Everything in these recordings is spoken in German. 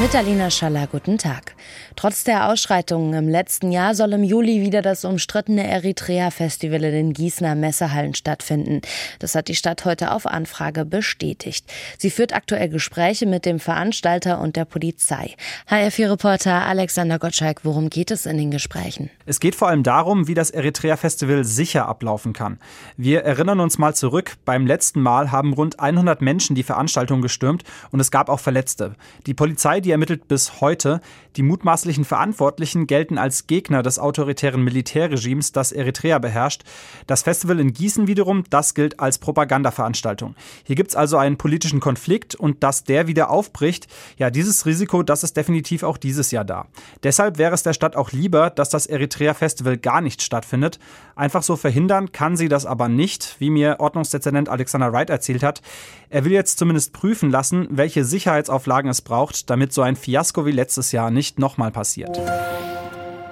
Mit Alina Schaller, guten Tag. Trotz der Ausschreitungen im letzten Jahr soll im Juli wieder das umstrittene Eritrea-Festival in den Gießener Messehallen stattfinden. Das hat die Stadt heute auf Anfrage bestätigt. Sie führt aktuell Gespräche mit dem Veranstalter und der Polizei. HR4-Reporter Alexander Gottschalk, worum geht es in den Gesprächen? Es geht vor allem darum, wie das Eritrea-Festival sicher ablaufen kann. Wir erinnern uns mal zurück. Beim letzten Mal haben rund 100 Menschen die Veranstaltung gestürmt und es gab auch Verletzte. Die Polizei, die ermittelt bis heute. Die mutmaßlichen Verantwortlichen gelten als Gegner des autoritären Militärregimes, das Eritrea beherrscht. Das Festival in Gießen wiederum, das gilt als Propagandaveranstaltung. Hier gibt es also einen politischen Konflikt und dass der wieder aufbricht, ja, dieses Risiko, das ist definitiv auch dieses Jahr da. Deshalb wäre es der Stadt auch lieber, dass das Eritrea-Festival gar nicht stattfindet. Einfach so verhindern kann sie das aber nicht, wie mir Ordnungsdezernent Alexander Wright erzählt hat. Er will jetzt zumindest prüfen lassen, welche Sicherheitsauflagen es braucht, damit so ein Fiasko wie letztes Jahr nicht nochmal passiert.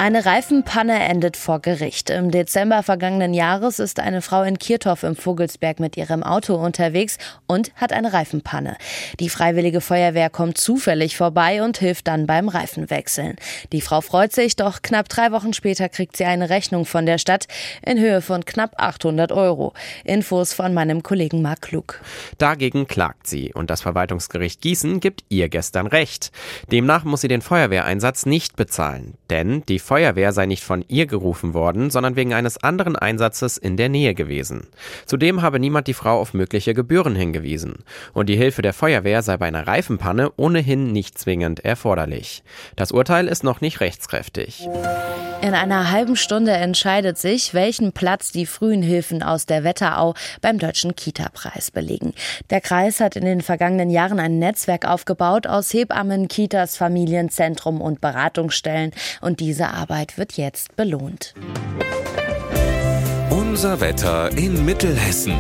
Eine Reifenpanne endet vor Gericht. Im Dezember vergangenen Jahres ist eine Frau in Kirchhoff im Vogelsberg mit ihrem Auto unterwegs und hat eine Reifenpanne. Die Freiwillige Feuerwehr kommt zufällig vorbei und hilft dann beim Reifenwechseln. Die Frau freut sich, doch knapp drei Wochen später kriegt sie eine Rechnung von der Stadt in Höhe von knapp 800 Euro. Infos von meinem Kollegen Marc Klug. Dagegen klagt sie und das Verwaltungsgericht Gießen gibt ihr gestern Recht. Demnach muss sie den Feuerwehreinsatz nicht bezahlen, denn die Feuerwehr sei nicht von ihr gerufen worden, sondern wegen eines anderen Einsatzes in der Nähe gewesen. Zudem habe niemand die Frau auf mögliche Gebühren hingewiesen. Und die Hilfe der Feuerwehr sei bei einer Reifenpanne ohnehin nicht zwingend erforderlich. Das Urteil ist noch nicht rechtskräftig. In einer halben Stunde entscheidet sich, welchen Platz die frühen Hilfen aus der Wetterau beim Deutschen Kita-Preis belegen. Der Kreis hat in den vergangenen Jahren ein Netzwerk aufgebaut aus Hebammen, Kitas, Familienzentrum und Beratungsstellen. Und diese Arbeit wird jetzt belohnt. Unser Wetter in Mittelhessen.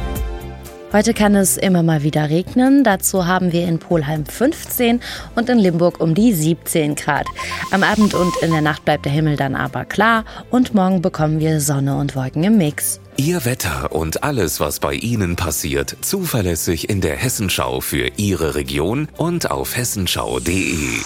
Heute kann es immer mal wieder regnen. Dazu haben wir in Polheim 15 und in Limburg um die 17 Grad. Am Abend und in der Nacht bleibt der Himmel dann aber klar und morgen bekommen wir Sonne und Wolken im Mix. Ihr Wetter und alles, was bei Ihnen passiert, zuverlässig in der Hessenschau für Ihre Region und auf hessenschau.de.